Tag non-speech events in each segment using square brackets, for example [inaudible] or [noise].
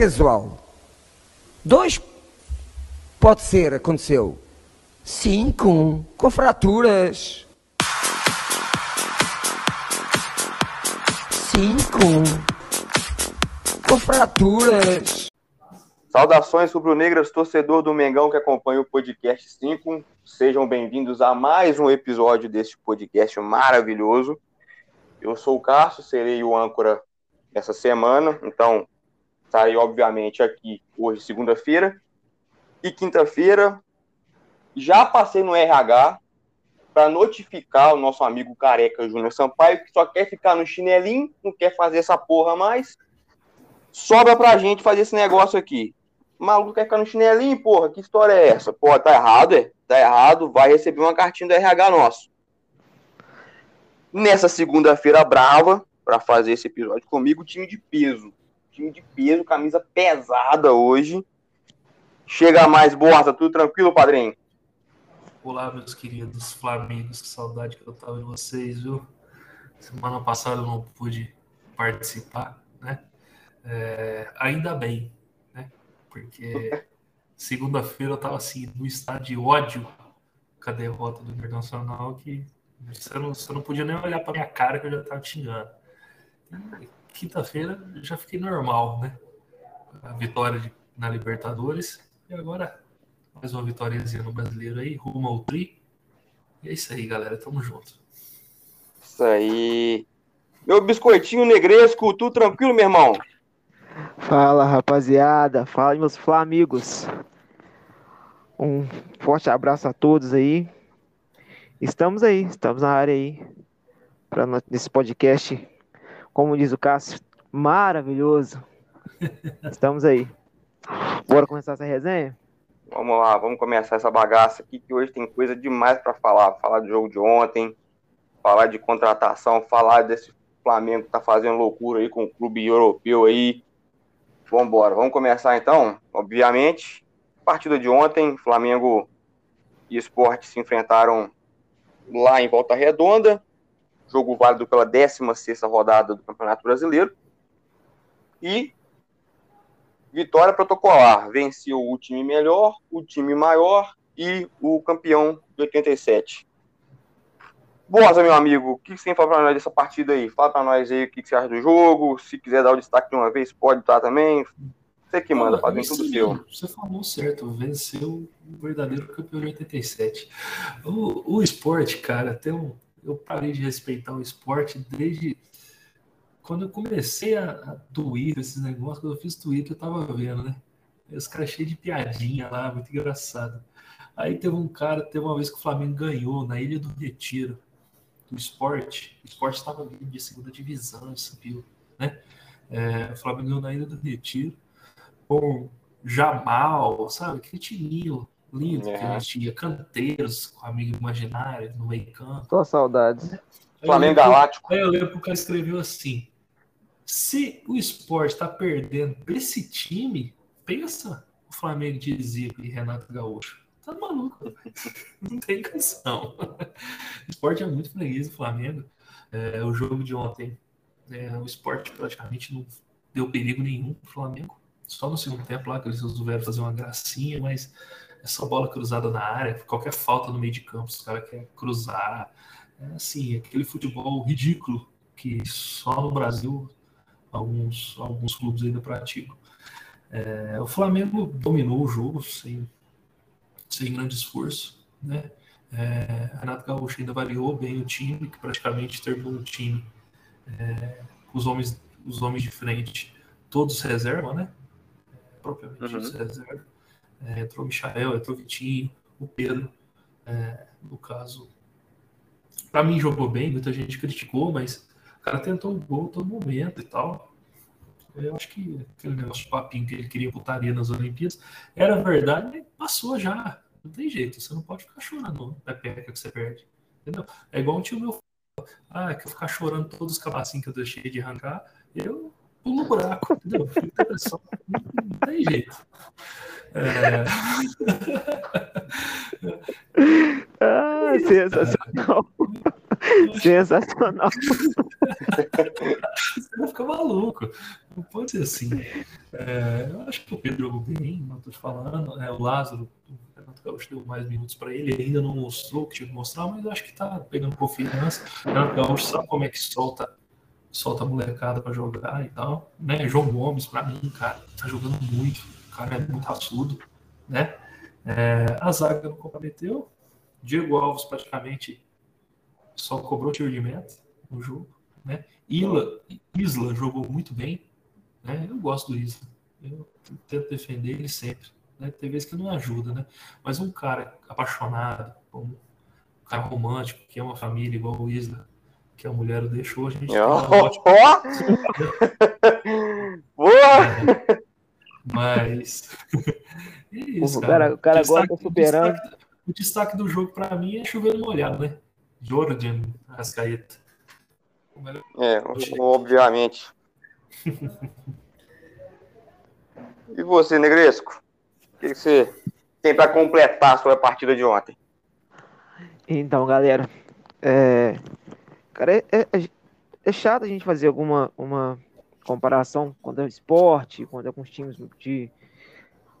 casual. Dois pode ser, aconteceu. Cinco, com fraturas. Cinco, com fraturas. Saudações rubro-negras, torcedor do Mengão que acompanha o podcast 5. Sejam bem-vindos a mais um episódio deste podcast maravilhoso. Eu sou o Cássio, serei o âncora essa semana, então estarei obviamente aqui hoje, segunda-feira, e quinta-feira já passei no RH para notificar o nosso amigo careca Júnior Sampaio, que só quer ficar no chinelinho, não quer fazer essa porra mais. Sobra pra gente fazer esse negócio aqui. O maluco quer ficar no chinelinho, porra, que história é essa? Pô, tá errado, é? Tá errado, vai receber uma cartinha do RH nosso. Nessa segunda-feira brava, para fazer esse episódio comigo, time de peso. Time de peso, camisa pesada hoje. Chega mais, Borsa, tudo tranquilo, padrinho? Olá, meus queridos Flamengos, que saudade que eu tava de vocês, viu? Semana passada eu não pude participar, né? É, ainda bem, né? Porque [laughs] segunda-feira eu tava assim, no estado de ódio com a derrota do Internacional, que você não, você não podia nem olhar pra minha cara que eu já tava xingando. Quinta-feira já fiquei normal, né? A vitória de, na Libertadores e agora mais uma vitóriazinha no brasileiro aí, rumo ao tri. E é isso aí, galera. Tamo junto. Isso aí. Meu biscoitinho negresco, tudo tranquilo, meu irmão? Fala, rapaziada. Fala, meus flamigos. Um forte abraço a todos aí. Estamos aí, estamos na área aí. Pra nesse podcast, como diz o Cássio, maravilhoso. Estamos aí. Bora começar essa resenha? Vamos lá, vamos começar essa bagaça aqui, que hoje tem coisa demais para falar. Falar do jogo de ontem, falar de contratação, falar desse Flamengo que tá fazendo loucura aí com o clube europeu aí. Vamos embora, vamos começar então. Obviamente, partida de ontem, Flamengo e Esporte se enfrentaram lá em Volta Redonda. Jogo válido pela 16 rodada do Campeonato Brasileiro. E vitória protocolar. Venceu o time melhor, o time maior e o campeão de 87. Boa, meu amigo, o que você tem para nós dessa partida aí? Fala para nós aí o que você acha do jogo. Se quiser dar o destaque de uma vez, pode dar também. Você que manda, fazendo tudo seu. Você falou certo, venceu o verdadeiro campeão de 87. O, o esporte, cara, tem um, eu parei de respeitar o esporte desde quando eu comecei a, a Twitter, esses negócios, quando eu fiz Twitter, eu tava vendo, né? Os caras cheios de piadinha lá, muito engraçado. Aí teve um cara, teve uma vez que o Flamengo ganhou na Ilha do Retiro, do esporte. O esporte estava vindo de segunda divisão, viu? Né? É, o Flamengo ganhou na Ilha do Retiro com Jamal, sabe? Aquele timinho lindo é. que a gente tinha, canteiros com amigo imaginário no meio campo. Tô saudades. Flamengo Galáctico. Aí eu lembro que o cara escreveu assim: se o esporte está perdendo para esse time, pensa o Flamengo de Zico e Renato Gaúcho. Tá maluco, [laughs] não tem canção. [laughs] O esporte é muito freguês do Flamengo. É, o jogo de ontem, é, o esporte praticamente não deu perigo nenhum pro Flamengo. Só no segundo tempo lá que eles resolveram fazer uma gracinha, mas essa bola cruzada na área, qualquer falta no meio de campo, os caras querem cruzar. É assim, aquele futebol ridículo que só no Brasil alguns, alguns clubes ainda praticam. É, o Flamengo dominou o jogo sem, sem grande esforço, né? É, Renato Gaúcho ainda variou bem o time, que praticamente terminou o time é, os homens, os homens de frente, todos reserva, né? propriamente uhum. reserva. É, entrou o Michael, entrou o Vitinho, o Pedro, é, no caso. Para mim jogou bem, muita gente criticou, mas o cara tentou o gol todo momento e tal. Eu acho que aquele negócio de papinho que ele queria putaria nas Olimpíadas era verdade, passou já. Não tem jeito, você não pode ficar chorando na pepeca que você perde. Entendeu? É igual um tio meu. Ah, que eu ficar chorando todos os cabacinhos que eu deixei de arrancar, eu pulo no buraco, entendeu? Não, não tem jeito. É... [laughs] ah, sensacional. Sensacional. Você vai ficar maluco. Não pode ser assim. É, eu acho que o Pedro jogou bem, não estou te falando. É, o Lázaro, o Renato Gaúcho deu mais minutos para ele, ele ainda não mostrou o que tinha que mostrar, mas acho que está pegando confiança. O Renato Gaúcho sabe como é que solta, solta a molecada para jogar e tal. Né? João Gomes, para mim, cara, tá jogando muito. O cara é muito raçudo, né? É, a zaga não comprometeu. Diego Alves praticamente só cobrou tiro de meta no jogo. Né? Isla, Isla jogou muito bem. Né? Eu gosto do Isla. Eu tento defender ele sempre. Né? Tem vezes que não ajuda, né? Mas um cara apaixonado, um cara romântico, que é uma família igual o Isla, que a mulher o deixou, a gente. Oh, [laughs] Boa! Mas. [laughs] é isso, O cara, o cara O destaque- gosta superando. O destaque, o destaque do jogo para mim é chover no molhado, né? Jordan Rascaeta. Melhor- É, obviamente. [laughs] E você, Negresco? O que que você tem para completar a sua partida de ontem? Então, galera, é, cara, é, é, é chato a gente fazer alguma uma comparação quando é esporte, quando é com os times de,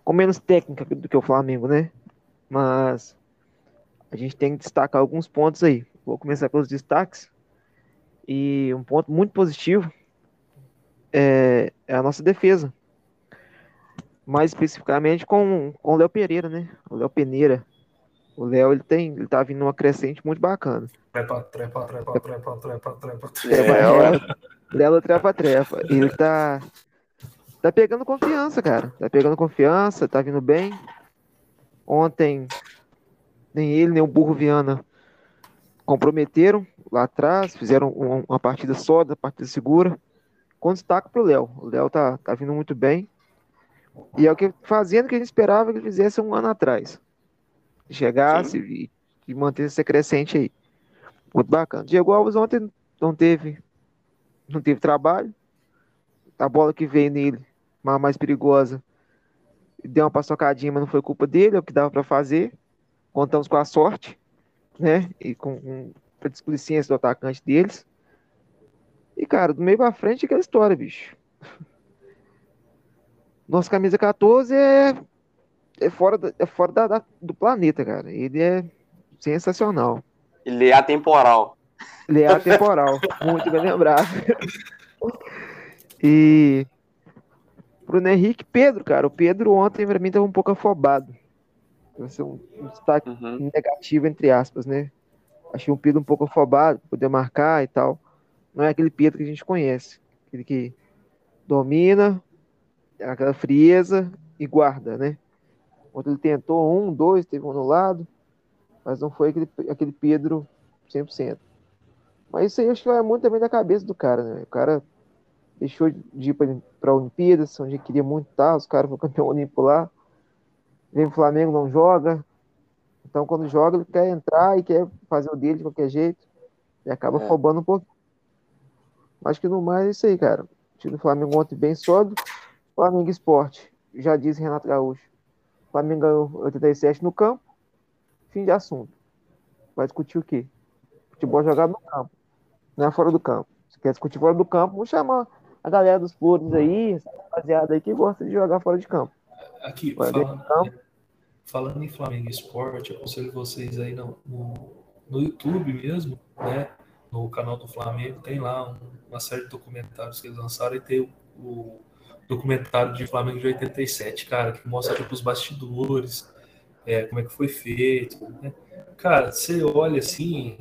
com menos técnica do que o Flamengo, né? Mas a gente tem que destacar alguns pontos aí. Vou começar pelos destaques. E um ponto muito positivo é, é a nossa defesa. Mais especificamente com, com o Léo Pereira, né? O Léo Peneira. O Léo, ele tem, ele tá vindo numa crescente muito bacana. Trepa, trepa, trepa, trepa, trepa, trepa, trepa. É, trepa. Léo trepa, trepa. Ele tá, tá pegando confiança, cara. Tá pegando confiança, tá vindo bem. Ontem, nem ele, nem o Burro Viana comprometeram lá atrás, fizeram um- uma partida sólida, partida segura. Com destaque pro Léo. O Léo tá, tá vindo muito bem. E é o que fazendo o que a gente esperava que ele fizesse um ano atrás. Chegasse e, e mantesse essa crescente aí. Muito bacana. Diego Alves ontem não teve não teve trabalho. A bola que veio nele, uma mais perigosa, deu uma paçocadinha, mas não foi culpa dele, é o que dava para fazer. Contamos com a sorte, né? E com, com a displicência do atacante deles. E, cara, do meio pra frente, é aquela história, bicho. [laughs] Nossa camisa 14 é, é fora, da- é fora da- da- do planeta, cara. Ele é sensacional. Ele é atemporal. Ele é atemporal, [laughs] muito bem lembrado. E Bruno Henrique, Pedro, cara, o Pedro ontem pra mim tava um pouco afobado. Vai ser um, um destaque Uhum. negativo, entre aspas, né? Achei um Pedro um pouco afobado, poder marcar e tal. Não é aquele Pedro que a gente conhece. Aquele que domina, aquela frieza e guarda, né? Ontem ele tentou um, dois, teve um no lado, mas não foi aquele, aquele Pedro 100%. Mas isso aí acho que vai muito também da cabeça do cara, né? O cara deixou de ir para a Olimpíadas, onde queria muito estar, os caras foram campeão olímpico lá. Vem pro Flamengo, não joga. Então, quando joga, ele quer entrar e quer fazer o dele de qualquer jeito. E acaba É. roubando um pouco. Mas que no mais é isso aí, cara. O time do Flamengo ontem bem sólido. Flamengo Esporte, já diz Renato Gaúcho. Flamengo ganhou 87 no campo. Fim de assunto. Vai discutir o quê? Futebol jogado no campo, não é fora do campo. Se quer discutir fora do campo, vamos chamar a galera dos flores aí, essa rapaziada aí que gosta de jogar fora de campo. Aqui, Vai falando, então. falando em Flamengo Esporte, aconselho vocês aí no, no, no YouTube mesmo, né? No canal do Flamengo, tem lá um- uma série de documentários que eles lançaram e tem o, o documentário de Flamengo de 87, cara, que mostra tipo, os bastidores, é, como é que foi feito, né? Cara, você olha assim,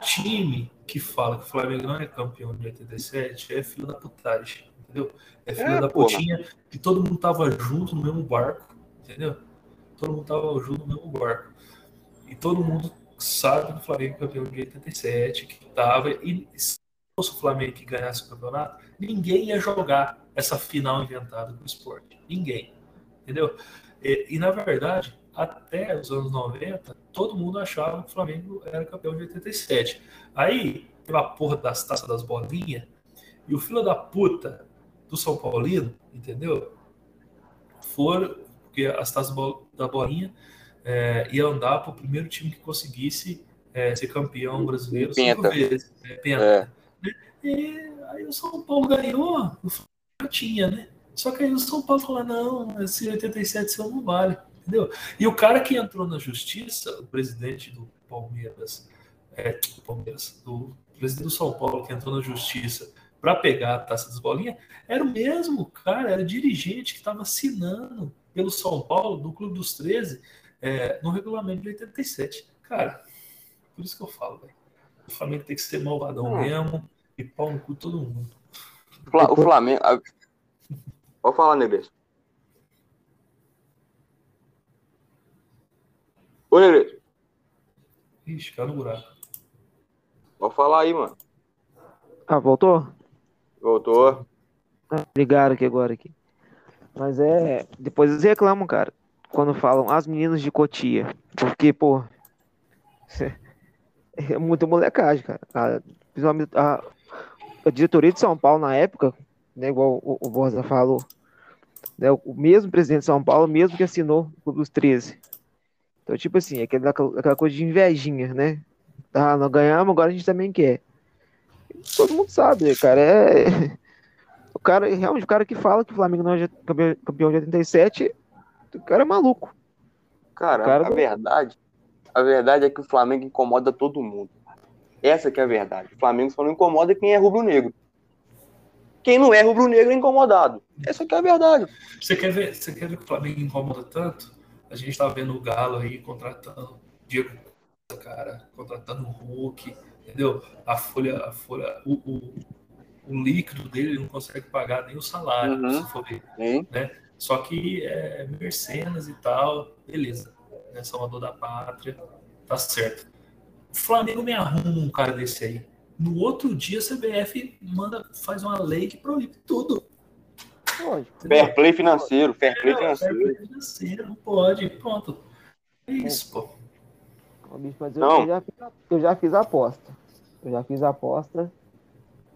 time que fala que o Flamengo não é campeão de 87 é filho da putagem, entendeu? É filho É, da porra. putinha que todo mundo tava junto no mesmo barco, entendeu? Todo mundo tava junto no mesmo barco. E todo mundo sabe que o Flamengo é campeão de 87, que tava. E se fosse o Flamengo que ganhasse o campeonato, ninguém ia jogar essa final inventada do esporte. Ninguém. Entendeu? E, e, na verdade, até os anos 90, todo mundo achava que o Flamengo era campeão de 87. Aí, pela porra das taças das bolinhas, e o filho da puta do São Paulino, entendeu? Foram, porque as taças da bolinha é, ia andar para o primeiro time que conseguisse é, ser campeão brasileiro cinco Penta. vezes. né? Penta. É. E aí o São Paulo ganhou, o Flamengo tinha, né? Só que aí o São Paulo fala, não, esse 87 seu não vale, entendeu? E o cara que entrou na justiça, o presidente do Palmeiras, é, do Palmeiras, do presidente do São Paulo que entrou na justiça para pegar a taça das bolinhas, era o mesmo cara, era dirigente que estava assinando pelo São Paulo, do Clube dos 13, é, no regulamento de 87. Cara, por isso que eu falo, velho. O Flamengo tem que ser malvadão hum. mesmo e pau no cu todo mundo. O Flamengo. Pode falar, Nebes. Ô, Nebes. Ixi, caiu no buraco. Pode falar aí, mano. Ah, voltou? Voltou. Ah, ligaram aqui agora aqui. Mas é. Depois eles reclamam, cara. Quando falam as meninas de Cotia. Porque, pô. [laughs] É muita molecagem, cara. A, a, a diretoria de São Paulo na época, né, igual o, o Borja falou, né, o mesmo presidente de São Paulo, mesmo que assinou o Clube dos 13. Então, tipo assim, aquela, aquela coisa de invejinha, né? Ah, nós ganhamos, agora a gente também quer. Todo mundo sabe, cara. É. [laughs] O cara, realmente, o cara que fala que o Flamengo não é campeão de 87, o cara é maluco. Cara, cara a do... verdade, a verdade é que o Flamengo incomoda todo mundo. Essa que é a verdade. O Flamengo só não incomoda quem é rubro-negro. Quem não é rubro-negro é incomodado. Essa que é a verdade. Você quer ver, você quer ver que o Flamengo incomoda tanto? A gente tá vendo o Galo aí contratando Diego cara, contratando o Hulk, entendeu? A folha, a folha, o, o, o líquido dele não consegue pagar nem o salário, uhum. se for ver, né? Só que é mercenas e tal, beleza. Né? Salvador da pátria, tá certo. O Flamengo me arruma um cara desse aí. No outro dia, a CBF manda, faz uma lei que proíbe tudo. Pode. Fair play financeiro, fair play financeiro. Fair play financeiro, não pode. Pronto. É isso, pô. Mas eu, eu, já, eu já fiz a aposta. Eu já fiz a aposta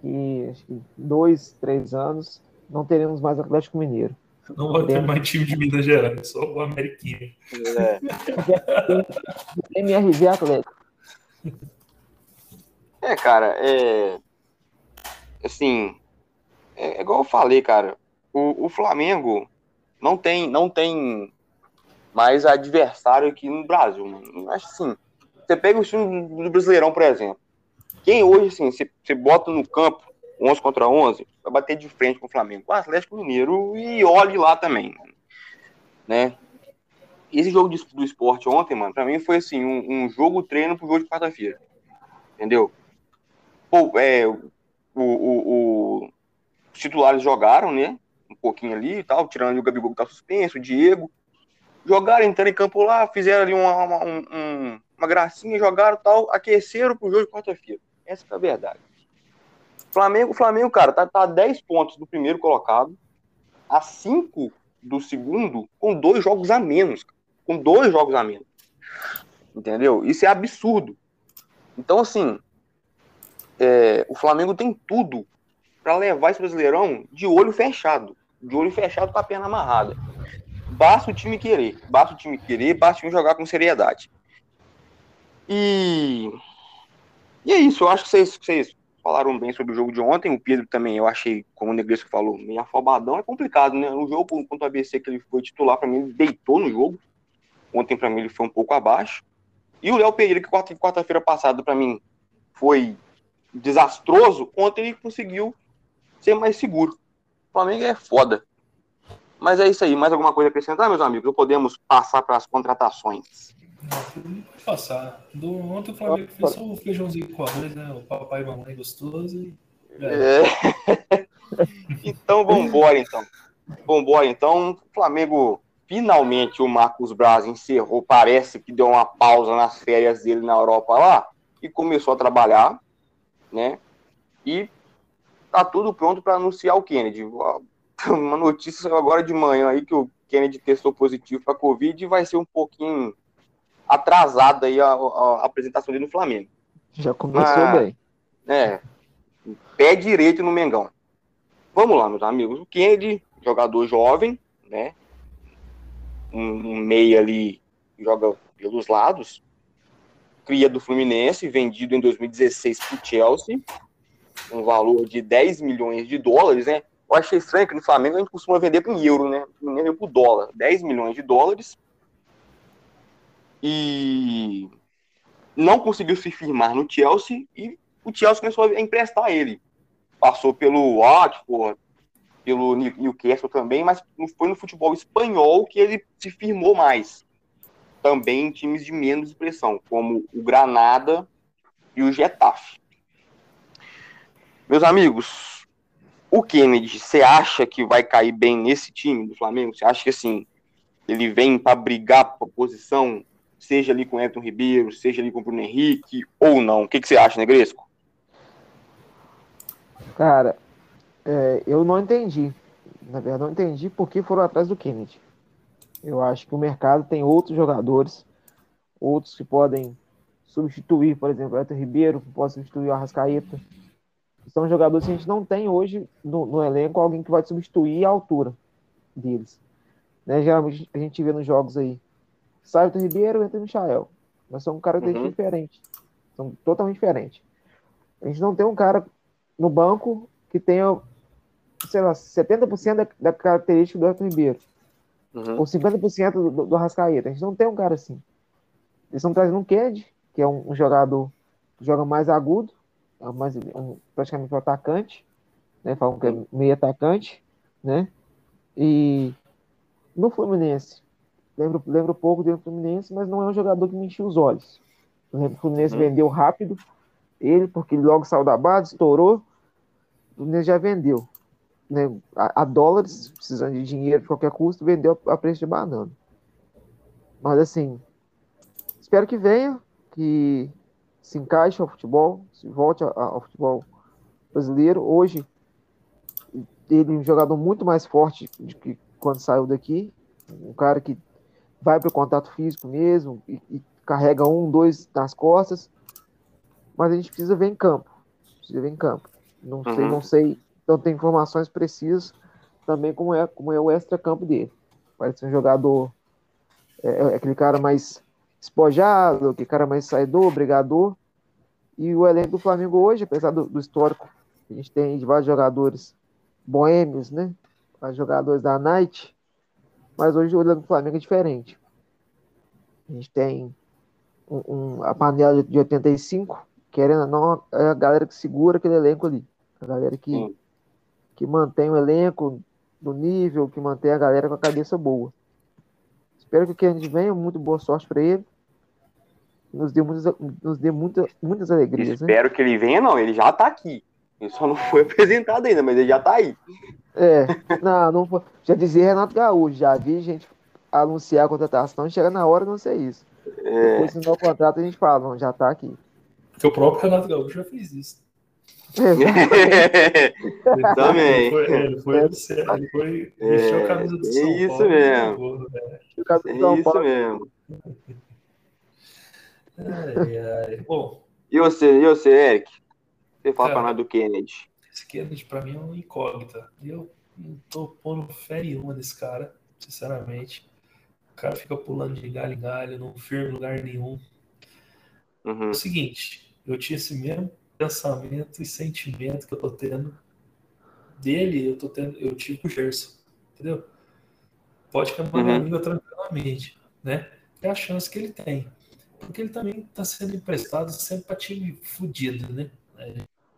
que acho que dois, três anos não teremos mais Atlético Mineiro. Não vai ter mais time de Minas Gerais, só o Ameriquinho. É. [laughs] MRV Atlético. É, cara, é. Assim. É, igual eu falei, cara. O, o Flamengo não tem, não tem mais adversário aqui no Brasil, mano. Acho assim. Você pega o time do Brasileirão, por exemplo. Quem hoje, assim, você, você bota no campo 11 contra 11, vai bater de frente com o Flamengo, com o Atlético Mineiro e olhe lá também, né? Esse jogo de, do esporte ontem, mano, pra mim foi assim, um, um jogo treino pro jogo de quarta-feira, entendeu? Pô, é, o, o, o, os titulares jogaram, né, um pouquinho ali e tal, tirando o Gabigol que tá suspenso, o Diego, jogaram, entrando em campo lá, fizeram ali uma, uma, um, uma gracinha, jogaram tal, aqueceram pro jogo de quarta-feira. Essa é a verdade. Flamengo, Flamengo, cara, tá, tá a 10 pontos do primeiro colocado, a 5 do segundo, com dois jogos a menos. Com dois jogos a menos. Entendeu? Isso é absurdo. Então, assim, é, o Flamengo tem tudo para levar esse Brasileirão de olho fechado. De olho fechado com a perna amarrada. Basta o time querer. Basta o time querer, basta o time jogar com seriedade. E. E é isso, eu acho que vocês, vocês falaram bem sobre o jogo de ontem. O Pedro também, eu achei, como o Negresco falou, meio afobadão. É complicado, né? No jogo contra o ABC, que ele foi titular, para mim, ele deitou no jogo. Ontem, para mim, ele foi um pouco abaixo. E o Léo Pereira, que quarta-feira passada, para mim, foi desastroso. Ontem ele conseguiu ser mais seguro. O Flamengo é foda. Mas é isso aí. Mais alguma coisa a acrescentar, meus amigos? Ou podemos passar para as contratações? Não, passar. Do, ontem o Flamengo fez só o feijãozinho com arroz, né? O papai e mamãe gostoso. É. [laughs] então, vambora, então. Vambora, então. O Flamengo, finalmente, o Marcos Braz encerrou. Parece que deu uma pausa nas férias dele na Europa lá e começou a trabalhar, né? E tá tudo pronto para anunciar o Kennedy. [laughs] Uma notícia agora de manhã aí que o Kennedy testou positivo para Covid e vai ser um pouquinho atrasada aí a, a, a, apresentação dele no Flamengo. Já começou Mas, bem. É, pé direito no Mengão. Vamos lá, meus amigos. O Kennedy, jogador jovem, né? Um, um meia ali, joga pelos lados. Cria do Fluminense, vendido em 2016 para o Chelsea. Um valor de 10 milhões de dólares, né? eu achei estranho que no Flamengo a gente costuma vender em euro, né? O Mineiro veio por dólar, 10 milhões de dólares. E não conseguiu se firmar no Chelsea e o Chelsea começou a emprestar ele. Passou pelo Watford, pelo Newcastle também, mas foi no futebol espanhol que ele se firmou mais. Também em times de menos expressão, como o Granada e o Getafe. Meus amigos, o Kennedy, você acha que vai cair bem nesse time do Flamengo? Você acha que assim, ele vem para brigar por posição, seja ali com o Everton Ribeiro, seja ali com o Bruno Henrique, ou não? O que, que você acha, Negresco? Cara, é, eu não entendi. Na verdade, não entendi por que foram atrás do Kennedy. Eu acho que o mercado tem outros jogadores, outros que podem substituir, por exemplo, o Everton Ribeiro, que pode substituir o Arrascaeta. São jogadores que a gente não tem hoje no, no elenco alguém que vai substituir a altura deles. Né? Geralmente a gente vê nos jogos aí. Sai o Ribeiro, entra o Michael. Mas são características uhum. diferentes. São totalmente diferentes. A gente não tem um cara no banco que tenha sei lá, 70% da, da característica do Everton Ribeiro. Uhum. Ou 50% do, do, do Rascaeta. A gente não tem um cara assim. Eles estão trazendo um Ked, que é um, um, jogador que joga mais agudo, é mais, um, praticamente um atacante, né? Falam que é meio atacante, né? E no Fluminense, lembro, lembro pouco do Fluminense, mas não é um jogador que me encheu os olhos. O Fluminense uhum. vendeu rápido ele, porque ele logo saiu da base, estourou. O Fluminense já vendeu né, a, a, dólares, precisando de dinheiro de qualquer custo, vendeu a, preço de banana. Mas assim, espero que venha, que se encaixe ao futebol, se volte ao futebol brasileiro. Hoje, ele é um jogador muito mais forte do que quando saiu daqui. Um cara que vai para o contato físico mesmo e, e, carrega um, dois nas costas. Mas a gente precisa ver em campo. Precisa ver em campo. Não uhum. sei, não sei então tem informações precisas também como é, como é o extra-campo dele. Parece um jogador, é, é, aquele cara mais espojado, aquele cara mais saidor, brigador. E o elenco do Flamengo hoje, apesar do, do histórico a gente tem de vários jogadores boêmios, né? Vários jogadores da Night, mas hoje o elenco do Flamengo é diferente. A gente tem um, um, a panela de 85, querendo ou não, é a galera que segura aquele elenco ali. A galera que, Sim que mantém o elenco no nível, que mantém a galera com a cabeça boa. Espero que o Kennedy venha, muito boa sorte para ele. Nos dê muitas, nos dê muita, muitas alegrias. Né? Espero né? que ele venha, não, ele já tá aqui. Ele só não foi [laughs] apresentado ainda, mas ele já tá aí. É, não, não foi. Já dizia Renato Gaúcho, já vi gente anunciar a contratação, chega na hora não sei isso. É. Depois, no contrato, a gente fala, não, já tá aqui. Porque o próprio Renato Gaúcho já fez isso. [laughs] Também. Ele foi, ele foi, ele foi é, a camisa do São isso Paulo. Mesmo. Né? Isso mesmo. Ai, ai. Bom. E você, e você, Eric? Você fala para nós do Kennedy. Esse Kennedy, para mim, é um incógnita. Eu não tô pondo fé nenhuma nesse cara, sinceramente. O cara fica pulando de galho em galho, não firma em lugar nenhum. Uhum. É o seguinte, eu tinha esse mesmo pensamento e sentimento que eu tô tendo dele, eu tô tendo, eu tive com o Gerson, entendeu? Pode queimar uhum. minha língua tranquilamente, né? É a chance que ele tem. Porque ele também está sendo emprestado sempre para time fudido, né? É,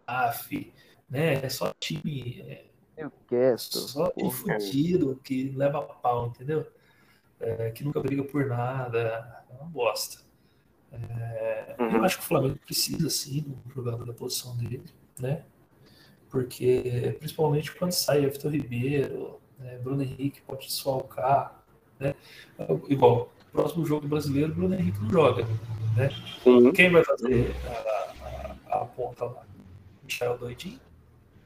AF, né? É só time. É, só time fudido que leva pau, entendeu? É, que nunca briga por nada. É uma bosta. É, uhum. Eu acho que o Flamengo precisa sim de um jogador da posição dele, né? Porque principalmente quando sai Vitor Ribeiro, né? Bruno Henrique pode desfalcar, né? Igual, próximo jogo brasileiro, Bruno Henrique não joga, né? Uhum. Quem vai fazer a, a, a ponta lá? Michel Doidinho,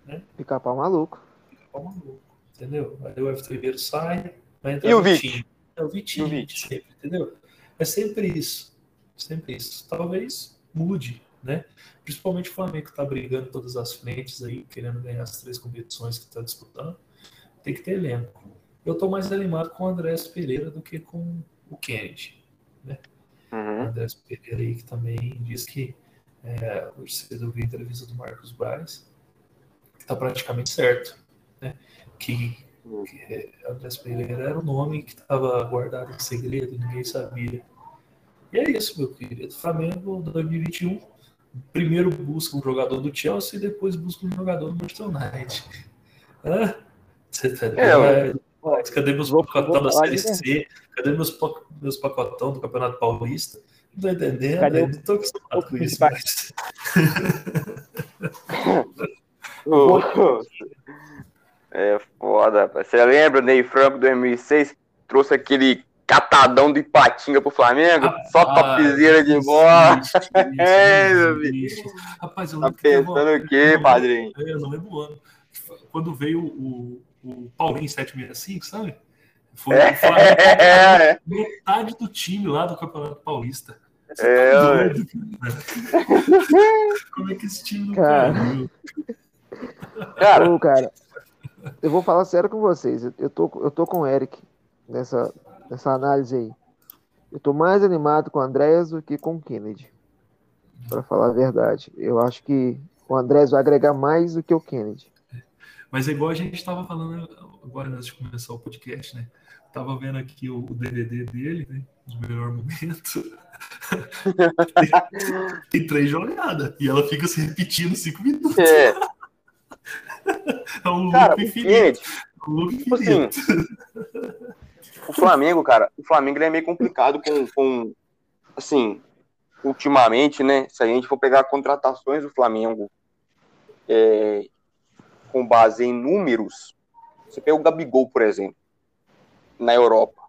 né? Ficar pau maluco. Ficar pau maluco, entendeu? Aí o Everton Ribeiro sai, vai entrar e o Vitinho. É o Vitinho, o Vitinho. sempre, entendeu? É sempre isso. Sempre isso. Talvez mude, né? Principalmente o Flamengo está brigando todas as frentes aí, querendo ganhar as três competições que está disputando. Tem que ter elenco. Eu estou mais animado com o Andrés Pereira do que com o Kennedy, né? Uhum. O Andrés Pereira aí que também diz que é, hoje cedo eu vi a entrevista do Marcos Braz, que está praticamente certo, né? Que, que é, Andrés Pereira era o nome que estava guardado em segredo, ninguém sabia. E é isso, meu querido. Flamengo 2021. Primeiro busca um jogador do Chelsea e depois busca um jogador do Manchester United. Hã? Você tá É, Mas cadê meus Vou- pacotão da Série C? Cadê meus, meus pacotão do Campeonato Paulista? Não tô entendendo, Cadê o- não tô acostumado o com isso. mas- [laughs] É foda, rapaz. Você lembra, Ney Franco 2006 trouxe aquele catadão de Ipatinga pro Flamengo? Só topzera de bola. [laughs] É, meu isso. Rapaz, eu Tá pensando o quê, padrinho? É, eu não lembro o ano. Quando veio o, o Paulinho 765, sabe? Foi o Flamengo [laughs] É, metade do time lá do Campeonato Paulista. Você É, tá doido, cara. [laughs] Como é que esse time não Cara. caiu? cara, Ô, cara, eu vou falar sério com vocês. Eu- Eu tô, eu tô com o Eric nessa, nessa análise aí. Eu tô mais animado com o Andrés do que com o Kennedy. Pra falar a verdade. Eu acho que o Andrés vai agregar mais do que o Kennedy. Mas é igual a gente estava falando agora antes de começar o podcast, né? Tava vendo aqui o, o DVD dele, né? Os melhores momentos. [laughs] tem, tem três jogadas. E ela fica se repetindo cinco minutos. é, [laughs] É um cara, loop o infinito. Kennedy, Um loop tipo assim, infinito. O Flamengo, cara, o Flamengo é meio complicado com, com, assim, ultimamente, né? Se a gente for pegar contratações do Flamengo é, com base em números, você pega o Gabigol, por exemplo, na Europa,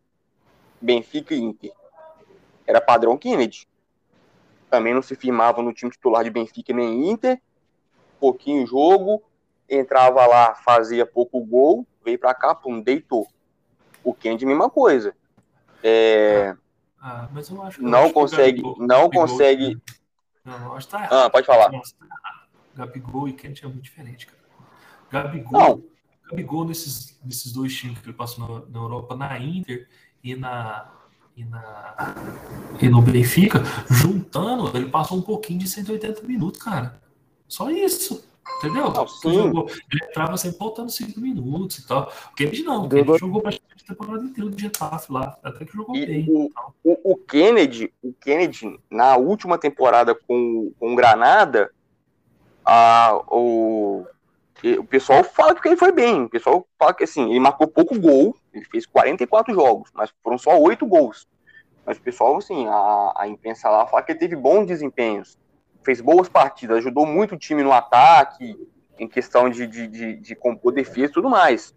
Benfica e Inter, era padrão Kennedy. Também não se firmava no time titular de Benfica nem Inter, pouquinho jogo, entrava lá, fazia pouco gol, veio pra cá, pum, deitou. O Kennedy, mesma coisa. É, Ah, mas eu acho que não consegue, Gabigol- não Gabigol- consegue. Não, acho que tá errado. Ah, pode falar. Nossa, tá. Gabigol e Kent é muito diferente, cara. Gabigol, Não. Gabigol nesses, nesses dois times que ele passou na, na Europa, na Inter e na, e na e no Benfica, juntando, ele passou um pouquinho de 180 minutos, cara. Só isso. Entendeu? Ele entrava sempre faltando 5 minutos e tal. O Kennedy não, o Kennedy Jogou- praticamente a temporada inteira do Getafe lá. Até que jogou E bem. o, o, o Kennedy, o Kennedy, na última temporada com, com o Granada, a, o, o pessoal fala que ele foi bem. O pessoal fala que assim, ele marcou pouco gol, ele fez 44 jogos, mas foram só 8 gols. Mas o pessoal, assim, a, a imprensa lá fala que ele teve bons desempenhos, fez boas partidas, ajudou muito o time no ataque, em questão de, de, de, de compor defesa e tudo mais.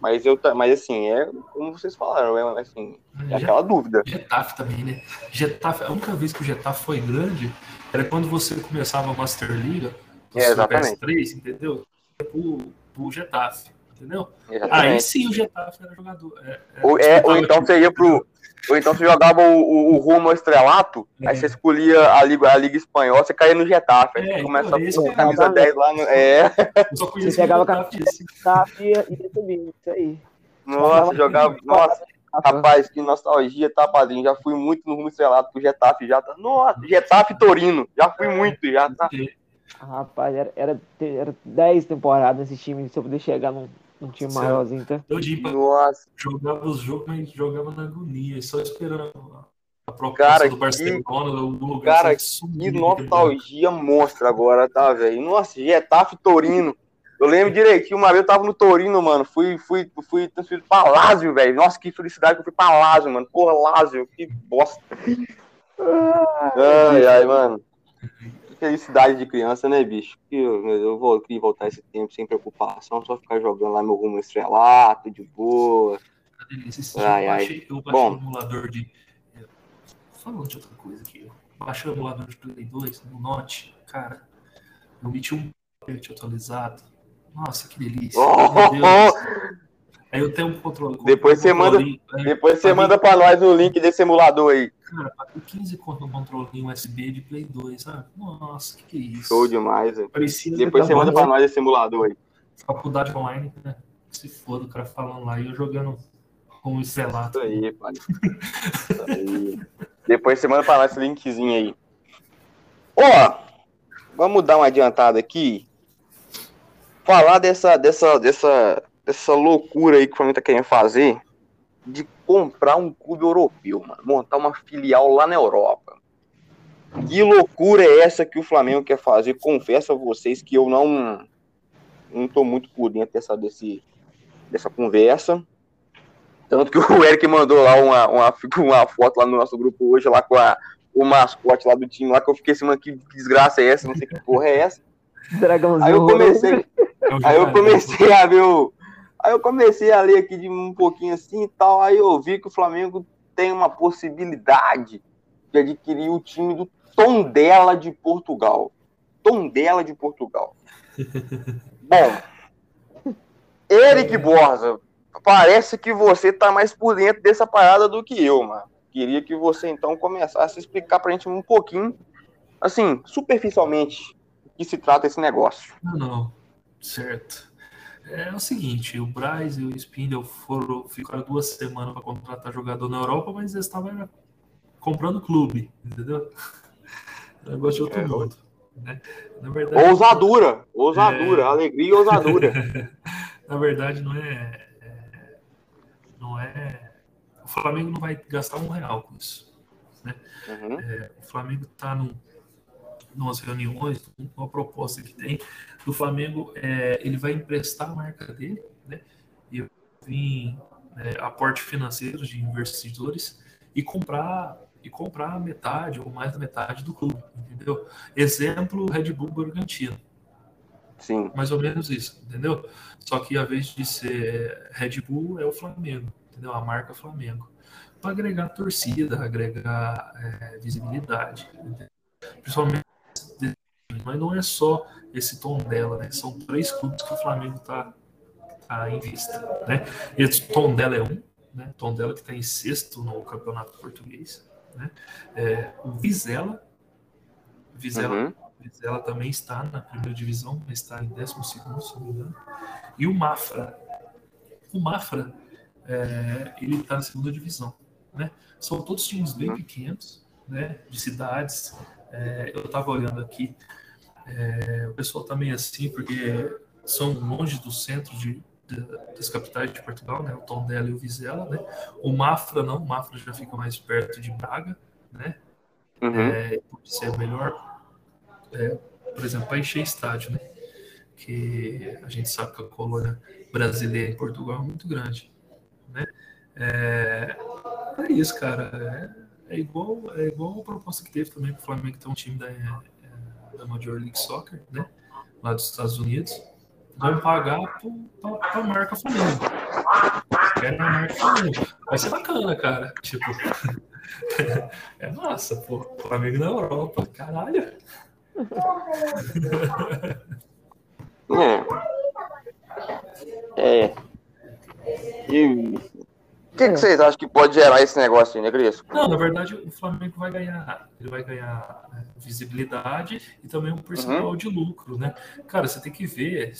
Mas eu, mas assim, é como vocês falaram, é assim, é aquela dúvida. Getafe também, né? Getafe, a única vez que o Getafe foi grande era quando você começava a Master Liga, É, exatamente. Super 3, entendeu? Pro Getafe, entendeu? Aí Exatamente. sim o Getafe era jogador. É, é, Ou, é, ou então você ia pro. Ou então você jogava o, o, o rumo ao estrelato, É. aí você escolhia a Liga, a Liga Espanhola, você caía no Getafe. Aí É, você começa então, a esse pôr é- camisa 10 lá no. É, Você pegava o Getafe disso. Tá, e ia subindo, isso aí. nossa, jogava. Nossa, rapaz, que nostalgia, tá, padrinho? Já fui muito no rumo estrelato pro Getafe, já tá. Nossa, Getafe Torino, já fui muito, já tá. Rapaz, era, era, era 10 temporadas nesse time se eu poder chegar num, num time Certo. maiorzinho, tá? Todinho pra Nossa, jogava os jogos, mas jogava na agonia, só esperando a proposta Cara, do que- Barcelona, do lugar cara, que nostalgia monstra agora, tá, velho? Nossa, Getafe e Torino. Eu lembro direitinho, uma vez eu tava no Torino, mano. Fui, fui, fui transferido pra Lázio, velho. Nossa, que felicidade que eu fui pra Lázio, mano. Porra, Lázio, que bosta. Ai, ai, mano. Felicidade de criança, né, bicho? Eu, eu vou queria voltar esse tempo sem preocupação, só ficar jogando lá meu rumo estrelato, de boa. Delícia. Esse Ai, ai. baixei, eu baixei Bom. o emulador de. é, Falando de outra coisa aqui. Eu baixei o emulador de Play 2 no Note. Cara, eu meti um patch atualizado. Nossa, que delícia. Meu [laughs] Deus. Aí eu tenho um controle. Depois você manda- controlinho, é, Depois você manda pra nós o link desse emulador aí. Cara, paguei 15 conto no controlinho USB de Play 2, sabe? Nossa, que que é isso? Show demais, velho. Parecia Depois você manda pra nós esse emulador aí. faculdade online, né? Se foda, o cara falando lá e eu jogando com o estrelato. Isso aí, pai. Isso aí. Depois você manda pra nós esse linkzinho aí. Ó, vamos dar uma adiantada aqui. falar dessa, dessa, dessa, dessa loucura aí que o Flamengo tá querendo fazer de comprar um clube europeu, mano. Montar uma filial lá na Europa. Que loucura é essa que o Flamengo quer fazer? Confesso a vocês que eu não não tô muito por dentro dessa, desse, dessa conversa. Tanto que [laughs] o Eric mandou lá uma, uma, [laughs] uma foto lá no nosso grupo hoje, lá com a, o mascote lá do time, lá que eu fiquei assim, mano, que desgraça é essa? Não sei que porra é essa. Dragãozinho. Aí eu comecei, É aí eu comecei a ver o. Aí eu comecei a ler aqui de um pouquinho assim e tal. Aí eu vi que o Flamengo tem uma possibilidade de adquirir o time do Tondela de Portugal. Tondela de Portugal. [laughs] Bom, Eric Borza, parece que você tá mais por dentro dessa parada do que eu, mano. Queria que você então começasse a explicar pra gente um pouquinho, assim, superficialmente, o que se trata esse negócio. Não, não. Certo. É o seguinte, o Braz e o Spindle foram, ficaram duas semanas para contratar jogador na Europa, mas eles estavam comprando clube, entendeu? [laughs] Negócio de outro É, mundo. Né? Na verdade, Ousadura, ousadura, alegria e ousadura. [laughs] na verdade não é, é- não é. O Flamengo não vai gastar um real com isso. Uhum. É, o Flamengo está num, numas reuniões, uma proposta que tem do Flamengo, é, ele vai emprestar a marca dele, né? E vir é, aporte financeiro de investidores e comprar e comprar metade ou mais da metade do clube, entendeu? Exemplo, Red Bull Bragantino, Sim. mais ou menos isso, entendeu? Só que a vez de ser Red Bull é o Flamengo, entendeu? A marca Flamengo. Para agregar torcida, agregar é, visibilidade, entendeu? principalmente. Mas não é só esse tom dela, né? São três clubes que o Flamengo está tá em vista, né? Esse tom dela é um, né? Tom dela que está em sexto no campeonato português, né? É, o Vizela, Vizela Uhum. ela também está na primeira divisão, mas está em 12 segundo, se não me engano. E o Mafra. O Mafra, é, ele está na segunda divisão. Né? São todos times bem pequenos, né? de cidades. É, eu estava olhando aqui, é, o pessoal está meio assim, porque são longe do centro de, de- das capitais de Portugal, né? o Tondela e o Vizela. Né? O Mafra não, o Mafra já fica mais perto de Braga, né? Uhum. é, pode ser melhor, é, por exemplo, para encher estádio, né? Que a gente sabe que a colônia brasileira em Portugal é muito grande, né? É, é isso, cara. É, é igual, é igual a proposta que teve também para o Flamengo ter um time da, é, da Major League Soccer, né? Lá dos Estados Unidos. Vão pagar para a marca Flamengo. Querem a marca Flamengo. Vai ser bacana, cara. Tipo, [laughs] é massa, pô. Flamengo na Europa, caralho. [laughs] É. É. E o que, que vocês acham que pode gerar esse negócio aí, né, Cris? Não, na verdade, o Flamengo vai ganhar, ele vai ganhar né, visibilidade e também um percentual de lucro, né? Cara, você tem que ver,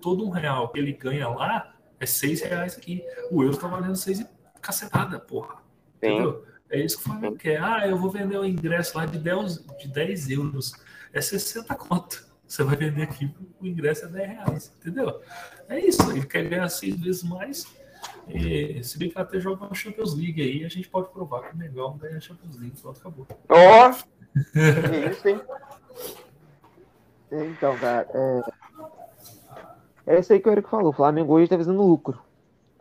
todo um real que ele ganha lá é seis reais aqui. O euro tá valendo seis e cacetada, porra. Sim. Entendeu? É isso que o Flamengo quer. Ah, eu vou vender o ingresso lá de 10, de 10 euros. É 60 conto. Você vai vender aqui, o ingresso é 10 reais. Entendeu? É isso. Ele quer ganhar seis vezes mais. E, se bem que até jogar uma Champions League aí, a gente pode provar que o Mengão ganha a Champions League. Pronto, acabou. Ó! que isso, hein? Então, cara, é... é isso aí que o Eric falou. O Flamengo hoje tá visando lucro.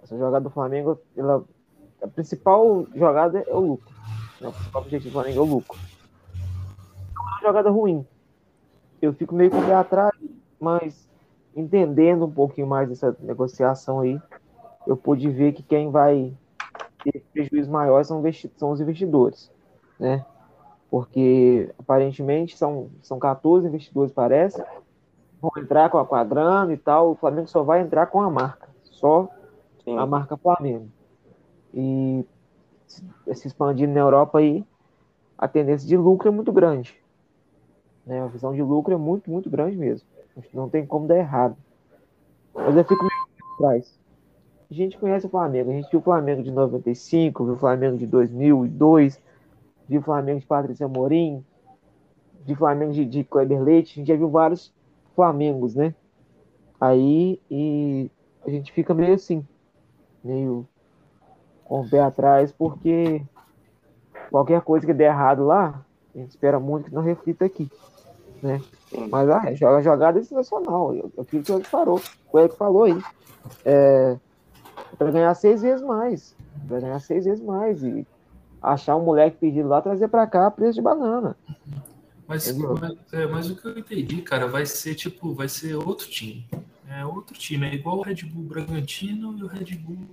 Essa jogada do Flamengo, ela... a principal jogada é o lucro. O principal objetivo do Flamengo é o lucro. Não é uma jogada ruim. Eu fico meio com o pé atrás, mas entendendo um pouquinho mais dessa negociação aí, eu pude ver que quem vai ter prejuízo maior são, são os investidores, né? Porque aparentemente são, são 14 investidores, parece, vão entrar com a, com a grana e tal. O Flamengo só vai entrar com a marca, só Sim. a marca Flamengo. E se- se expandindo na Europa aí, a tendência de lucro é muito grande. Né? A visão de lucro é muito, muito grande mesmo. Não tem como dar errado. Mas eu fico meio atrás. A gente conhece o Flamengo. A gente viu o Flamengo de 95, viu o Flamengo de 2002, viu o Flamengo de Patrícia Morim, o Flamengo de, de Kleber Leite. A gente já viu vários Flamengos, né? Aí e a gente fica meio assim, meio com o pé atrás, porque qualquer coisa que der errado lá, a gente espera muito que não reflita aqui, né? Mas ah, joga jogada internacional, aquilo que o Eric falou, o Eric falou aí. É, para ganhar seis vezes mais. Para ganhar seis vezes mais. E achar um moleque pedido lá, trazer para cá preço de banana. Mas, mas, é, mas, o que eu entendi, cara, vai ser tipo, vai ser outro time. É outro time, é igual o Red Bull Bragantino e o Red Bull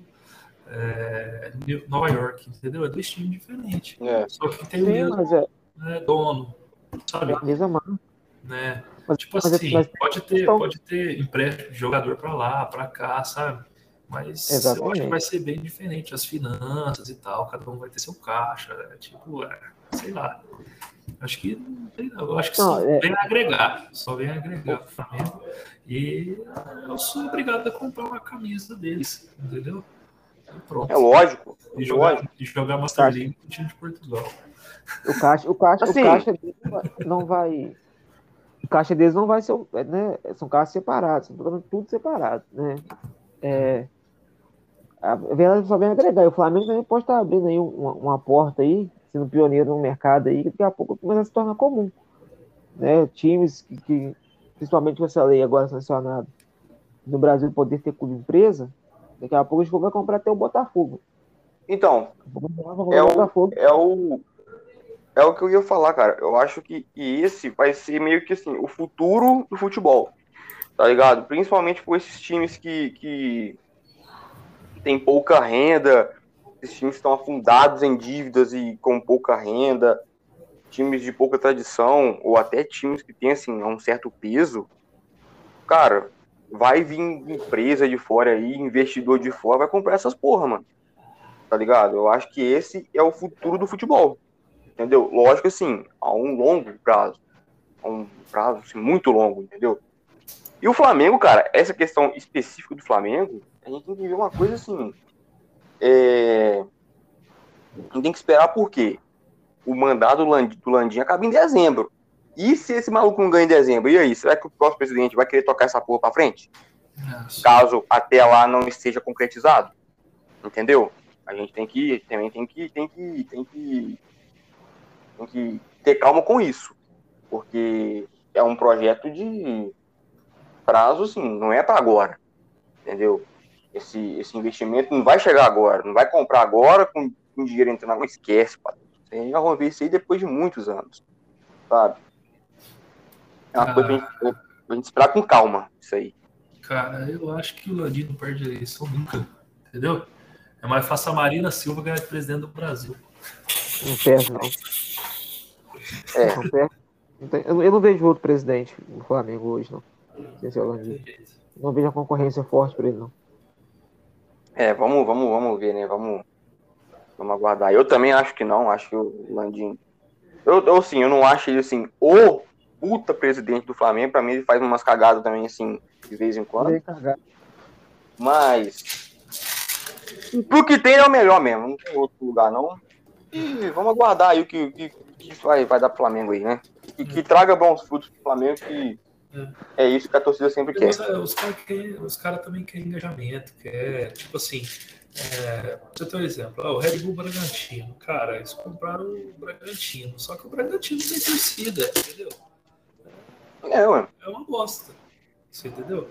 é, Nova York, entendeu? É dois times diferentes. É. Só que tem Sim, o mesmo é... né, dono, sabe? É a mesma marca. Né? Mas, tipo mas, assim, mas, pode ter, pode ter empréstimo de jogador para lá, para cá, sabe? Mas Exatamente. eu acho que vai ser bem diferente, as finanças e tal, cada um vai ter seu caixa, né? tipo, é, sei lá. Acho que eu acho que não, só é... vem agregar, só vem agregar o Flamengo. E eu sou obrigado a comprar uma camisa deles, entendeu? Pronto. É lógico. E jogar, lógico. E jogar Master League com o time de Portugal. O caixa, o caixa, assim, o caixa não vai. O caixa deles não vai ser. Né, são caixas separados, são tudo separado. Né? É, a verdade só vem agregar. E o Flamengo também pode estar abrindo aí uma, uma, porta aí, sendo pioneiro no mercado aí, que daqui a pouco começa a se tornar comum. Né? Times que, que principalmente com essa lei agora sancionada, no Brasil poder ter clube empresa, daqui a pouco a gente vai comprar até o Botafogo. Então, é o, Botafogo. é o é o que eu ia falar, cara. Eu acho que esse vai ser meio que assim, o futuro do futebol. Tá ligado? Principalmente por esses times que, que tem pouca renda, esses times estão afundados em dívidas e com pouca renda, times de pouca tradição, ou até times que têm assim, um certo peso, cara, vai vir empresa de fora aí, investidor de fora, vai comprar essas porra, mano. Tá ligado? Eu acho que esse é o futuro do futebol. Entendeu? Lógico assim, a um longo prazo. A um prazo assim, muito longo, entendeu? E o Flamengo, cara, essa questão específica do Flamengo, a gente tem que ver uma coisa assim. É... A gente tem que esperar por quê? O mandado do Landim acaba em dezembro. E se esse maluco não ganha em dezembro? E aí? Será que o próximo presidente vai querer tocar essa porra pra frente? Nossa. Caso até lá não esteja concretizado. Entendeu? A gente tem que também tem que tem que tem que tem que ter calma com isso, porque é um projeto de prazo, assim, não é para agora, entendeu? Esse, esse investimento não vai chegar agora, não vai comprar agora com, com dinheiro entrando, não esquece, pá. Vocês já vão ver isso aí depois de muitos anos, sabe? É uma ah. coisa pra gente, pra gente esperar com calma, isso aí. Cara, eu acho que o Landim não perde a eleição nunca, entendeu? É mais fácil a Marina Silva ganhar de presidente do Brasil. Não perde, não. É. Não perde. Eu não vejo outro presidente no Flamengo hoje, não. Não vejo a concorrência forte para ele, não. É, vamos, vamos, vamos ver, né? Vamos, vamos aguardar. Eu também acho que não, acho que o Landim. Eu, eu sim, eu não acho ele assim, o puta presidente do Flamengo. Pra mim, ele faz umas cagadas também, assim, de vez em quando. Mas. Pro que tem é o melhor mesmo, não tem outro lugar, não. E vamos aguardar aí o que, que, que vai, vai dar pro Flamengo aí, né? Que, que traga bons frutos pro Flamengo que é. é isso que a torcida sempre quer. Os, caras cara também querem engajamento, quer, tipo assim, é, você tem um exemplo, ó, o Red Bull Bragantino. Cara, eles compraram o Bragantino, só que o Bragantino tem torcida, entendeu? É, ué. É uma bosta. Você entendeu?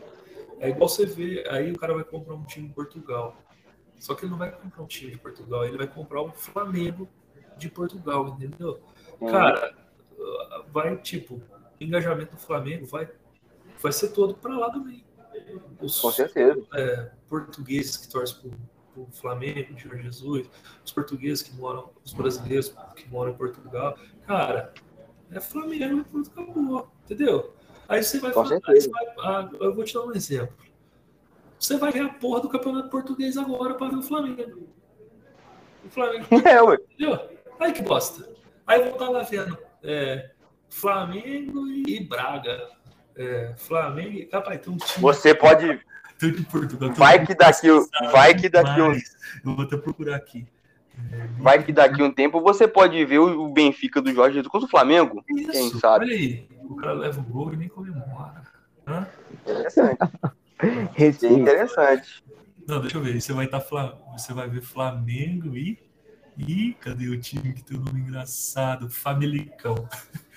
É igual você vê, aí o cara vai comprar um time em Portugal. Só que ele não vai comprar um time de Portugal, ele vai comprar o Flamengo de Portugal, entendeu? Hum. Cara, vai tipo, engajamento do Flamengo vai, vai ser todo para lá também. Os, Com certeza. É, portugueses que torcem para o Flamengo, Jorge Jesus, os portugueses que moram, os brasileiros que moram em Portugal. Cara, é Flamengo e pronto, acabou. Entendeu? Aí você vai falar, você vai, ah, eu vou te dar um exemplo. Você vai ver a porra do campeonato português agora para ver o Flamengo. O Flamengo. [laughs] É, ué. Entendeu? Aí que bosta. Aí eu vou estar lá vendo. É, Flamengo e Braga. É, Flamengo e. Rapaz, tem um time. Você pode. Portugal, vai que daqui, vai que daqui um... Eu vou até procurar aqui. É, vai que daqui um tempo você pode ver o Benfica do Jorge Jesus contra o Flamengo. Isso, quem sabe? Olha aí, o cara leva o gol e nem comemora. Hã? Interessante. [laughs] Respeito. interessante. Não, deixa eu ver. Você vai estar Fla... Você vai ver Flamengo e. Ih, cadê o time que tem um nome engraçado? Familicão. [laughs]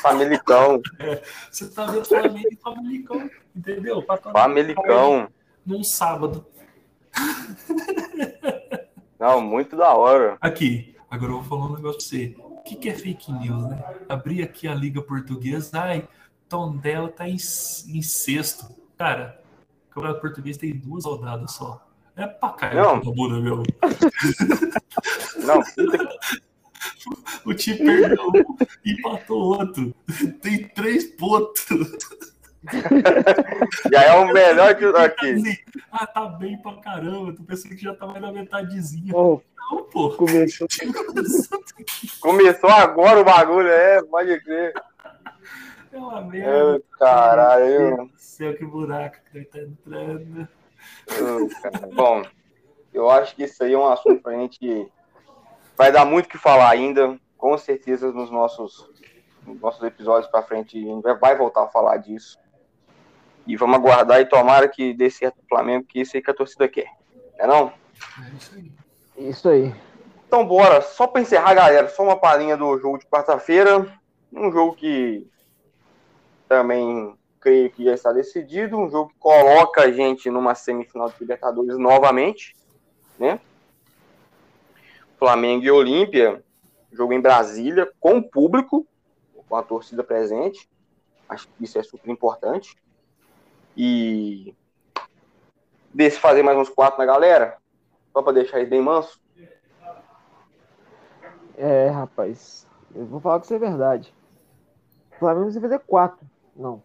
Familicão, [laughs] Você tá vendo Flamengo e Familicão, entendeu? Familicão. Num sábado. [laughs] Não, muito da hora. Aqui, agora eu vou falar um negócio pra você. O que, que é fake news, né? Abri aqui a Liga Portuguesa, ai, Tondela tá em, em sexto. Cara, o Campeonato Português tem duas rodadas só. É pra cair Não. a bunda, meu. [laughs] Não, puta O time perdeu um e empatou outro. Tem três pontos. já é o melhor que aqui. Assim, ah, tá bem pra caramba. Tu pensando que já tava na metadezinha. Oh, Não, pô. começou. [laughs] Começou agora o bagulho, é, pode crer. É uma merda. É, caralho. Meu Deus do céu, que buraco que tá entrando. Bom, eu acho que isso aí é um assunto pra gente. Vai dar muito o que falar ainda. Com certeza nos nossos, nos nossos episódios pra frente a gente vai- voltar a falar disso. E vamos aguardar e tomara que dê certo o Flamengo, que isso aí que a torcida quer. Não é não? É isso aí. Isso aí. Então bora, só pra encerrar, galera, só uma palhinha do jogo de quarta-feira. Um jogo que também creio que já está decidido, um jogo que coloca a gente numa semifinal de Libertadores novamente, né? Flamengo e Olímpia, jogo em Brasília, com público, com a torcida presente. Acho que isso é super importante. E desse fazer mais uns quatro na galera, só para deixar eles bem manso. É, rapaz. Eu vou falar com você a verdade. O Flamengo precisa fazer quatro. Não.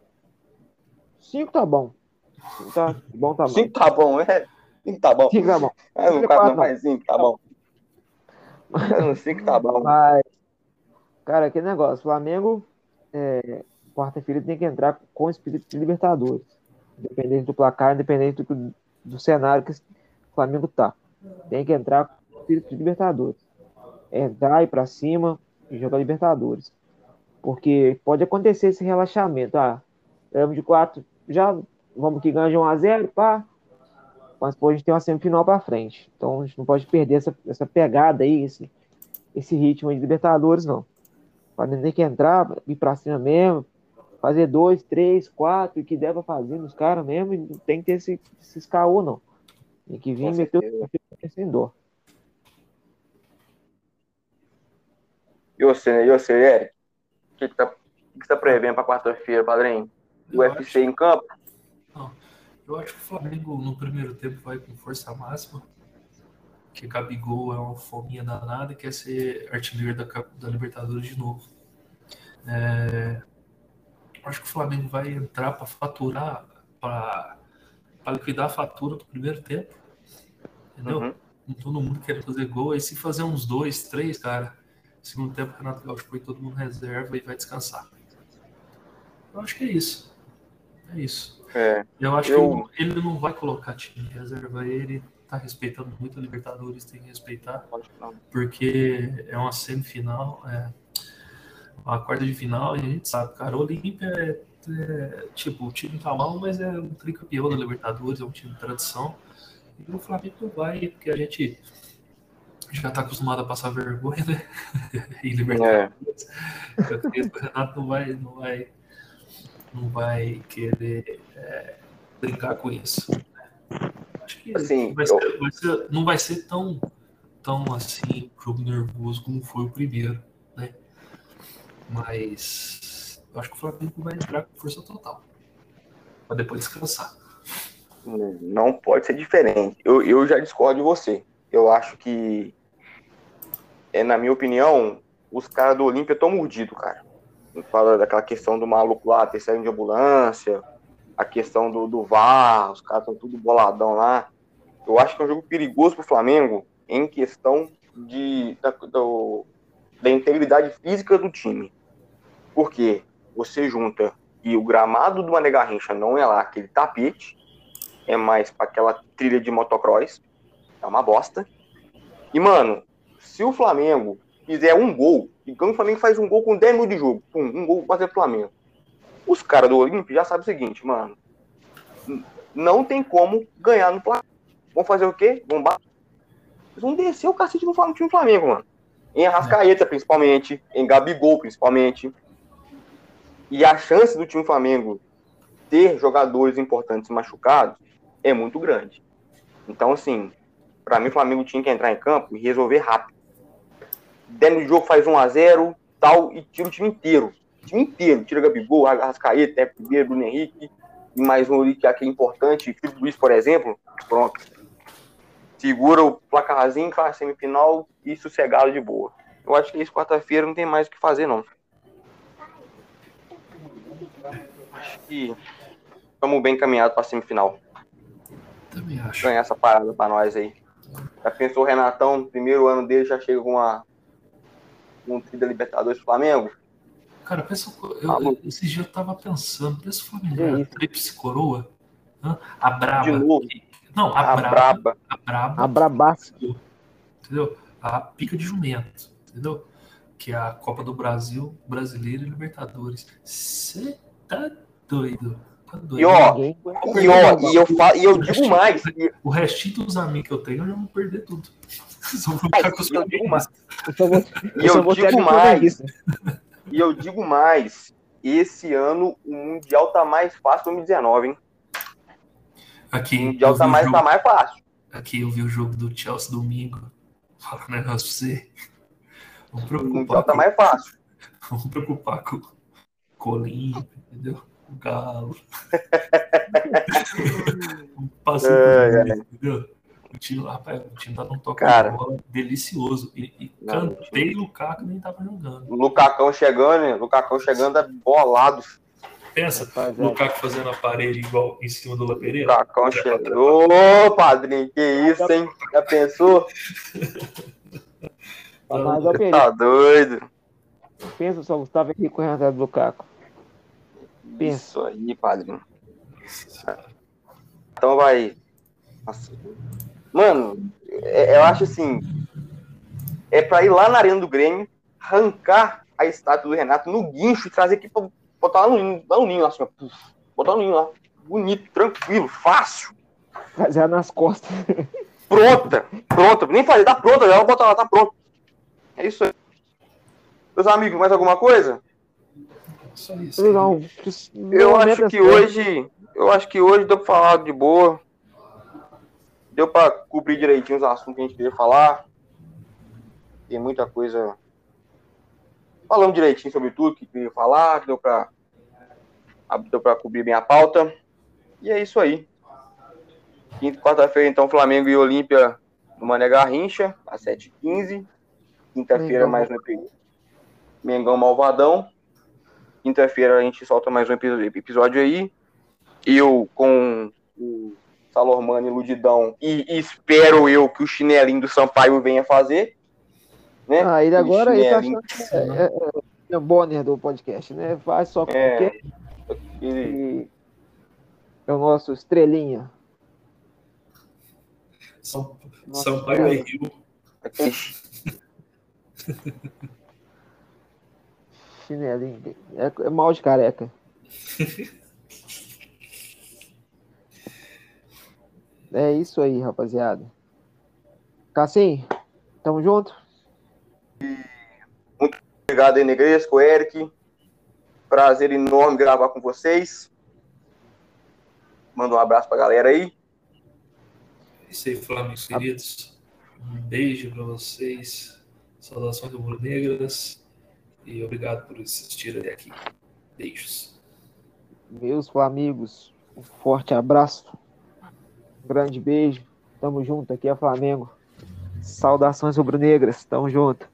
Cinco tá bom. Cinco tá bom, tá bom. Cinco tá bom, é? Cinco tá bom. Cinco tá bom. É, Cinco, quatro não, mas cinco tá bom. [laughs] No cinco tá bom. Mas, cara, aquele negócio. Flamengo, é, quarta-feira tem que entrar com o espírito de Libertadores. Independente do placar, independente do, do cenário que o Flamengo tá. Tem que entrar com o espírito de Libertadores. Entrar, ir pra cima e jogar Libertadores. Porque pode acontecer esse relaxamento. Ah, ganhamos de quatro, já vamos que ganhar de 1x0, pá. Mas pô, a gente tem uma semifinal pra frente. Então a gente não pode perder essa, essa pegada aí, esse, esse ritmo aí de Libertadores, não. O Flamengo tem que entrar, ir pra cima mesmo, fazer dois, três, quatro, e que der pra fazer nos caras mesmo, e não tem que ter esse, esses caô, não. Tem que vir e meter certeza. o sem dor. E você, e você, Eric? O que, que, tá, o que que você tá prevendo pra quarta-feira, padrinho? Eu UFC em campo? Eu acho que o Flamengo no primeiro tempo vai com força máxima. Que Gabigol é uma fominha danada e quer ser artilheiro da, da Libertadores de novo. É, eu acho que o Flamengo vai entrar para faturar, para liquidar a fatura do primeiro tempo. Entendeu? Uhum. Todo mundo querendo fazer gol. Aí se fazer uns dois, três, cara, segundo tempo o Renato Gaúcho põe todo mundo reserva e vai descansar. Eu acho que é isso. É isso. É. Eu acho Eu- que ele não vai colocar time de reserva. Ele tá respeitando muito a Libertadores, tem que respeitar, porque é uma semifinal, é uma quarta de final, e a gente sabe, cara, o Olímpia é, é, tipo, o time tá mal, mas é um tricampeão da Libertadores, é um time de tradição. E o Flamengo não vai, porque a gente já tá acostumado a passar vergonha, né? [laughs] em Libertadores. É. Eu acredito que o Renato não vai, não vai, não vai querer é, brincar com isso. né? Acho que Assim, vai ser- vai ser- não vai ser tão, tão assim, jogo nervoso como foi o primeiro, né? Mas eu acho que o Flamengo vai entrar com força total. Pra depois descansar. Não pode ser diferente. Eu, eu já discordo de você. Eu acho que, é, na minha opinião, os caras do Olímpia estão mordidos, cara. Fala daquela questão do maluco lá, ter saído de ambulância, a questão do, do VAR, os caras estão tudo boladão lá. Eu acho que é um jogo perigoso pro Flamengo em questão de, da, do- da integridade física do time. Porque você junta e o gramado do Mané Garrincha não é lá aquele tapete, é mais para aquela trilha de motocross. É uma bosta. E, mano, se o Flamengo fizer um gol, e quando o Flamengo faz um gol com 10 minutos de jogo, pum, um gol fazer Flamengo. Os caras do Olímpio já sabem o seguinte, mano. não tem como ganhar no placar. Vão fazer o quê? Vão bater. Vão descer o cacete no time do Flamengo, mano. Em Arrascaeta, principalmente. Em Gabigol, principalmente. E a chance do time Flamengo ter jogadores importantes machucados é muito grande. Então, assim, para mim o Flamengo tinha que entrar em campo e resolver rápido. Dentro do jogo faz 1 a 0 tal, e tira o time inteiro. O time inteiro. Tira Gabigol, Arrascaeta, Teco Primeiro, Bruno Henrique, e mais um ali que aqui é importante, Felipe Luiz, por exemplo. Pronto. Segura o placarzinho, faz semifinal e sossegado de boa. Eu acho que isso quarta-feira não tem mais o que fazer, não. Acho que estamos bem encaminhados para semifinal. Também acho. Ganhar essa parada para nós aí. Já pensou o Renatão, primeiro ano dele, já chega com uma um tri da Libertadores do Flamengo? Cara, pensa, eu, eu, esse dia eu tava pensando, pensa o Flamengo ganhar tríplice coroa. A Braba. De novo. Não, a, A Braba. braba. A Braba. A Brabasco. Entendeu? A pica de jumento. Entendeu? Que é a Copa do Brasil, Brasileiro e Libertadores. Você tá doido. Tá doido. E ó, e, ó, e eu, fa- e eu digo mais, O restinho dos amigos que eu tenho, eu já vou perder tudo. Só vou ficar com os eu digo mais, Eu só vou, e eu eu digo mais, e eu digo mais, esse ano o Mundial tá mais fácil que 2019, hein? Aqui, O Mundial eu tá vi o mais, jogo- tá mais fácil. aqui eu vi o jogo do Chelsea domingo. Fala um negócio pra você. Vamos O preocupar, Mundial tá com, mais fácil. [laughs] vamos preocupar com o Olímpio, entendeu? O Galo. [laughs] Passa Ai, ai. entendeu? O lá, rapaz, o time tá num toque Cara. de bola delicioso. E, e Não, Kanté e Lukaku nem tava jogando. O Lucacão chegando, hein? O Lucacão chegando é bolado. Pensa, Rapaziada. Lukaku fazendo a parede igual em cima do La O Pereira. Lucacão chegando. Ô, padrinho, que isso, hein? Já pensou? [laughs] Mas, ó, Pedro, Tá doido. pensa só, Gustavo aqui com o Renato Lukaku. Pensa. Isso aí, padrinho. Então vai. Nossa. Mano, é- eu acho assim. É pra ir lá na Arena do Grêmio, arrancar a estátua do Renato no guincho e trazer aqui pra botar lá no ninho, lá no ninho, assim, ó, puf, botar no ninho lá. Bonito, tranquilo, fácil. Fazer nas costas. Pronta, pronta. Nem fazer, tá pronta, já vou botar lá, tá pronto. É isso aí. Meus amigos, mais alguma coisa? Só isso. Não, Eu acho que hoje. Eu acho que hoje deu pra falar de boa. Deu pra cobrir direitinho os assuntos que a gente queria falar. Tem muita coisa. Falamos direitinho sobre tudo que queria falar. Deu pra. Deu pra cobrir bem a pauta. E é isso aí. Quinta e quarta-feira, então, Flamengo e Olímpia no Mané Garrincha, às 7h15. Quinta-feira, mais um episódio. Mengão Malvadão. Quinta-feira a gente solta mais um epi- episódio aí. Eu com o Salormano e Ludidão. E espero eu que o chinelinho do Sampaio venha fazer. Né? Ah, ele agora ele tá achando que é, é, é o Bonner do podcast, né? Faz só com É. aquele- é o nosso estrelinha. São, Nossa, Sampaio é Rio. Chinelinho. É, é mal de careca. [laughs] é isso aí, rapaziada. Cassim, tamo junto? Obrigado aí, Negresco, Eric. Prazer enorme gravar com vocês. Manda um abraço pra galera aí. É isso aí, Flamengo queridos. Um beijo pra vocês. Saudações rubro-negras. E obrigado por assistir até aqui. Beijos. Meus Flamigos, um forte abraço. Grande beijo. Tamo junto, aqui é Flamengo. Saudações rubro-negras, tamo junto.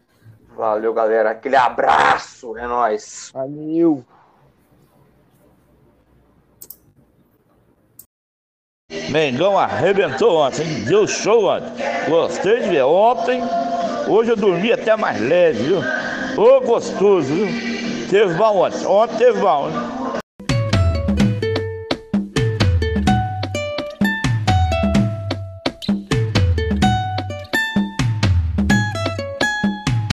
Valeu, galera. Aquele abraço. É nóis. Valeu! Mengão arrebentou ontem, hein? deu show ontem. Gostei de ver. Ontem, hoje eu dormi até mais leve, viu? Ô, gostoso, viu? Teve bom ontem. Ontem teve bom, hein?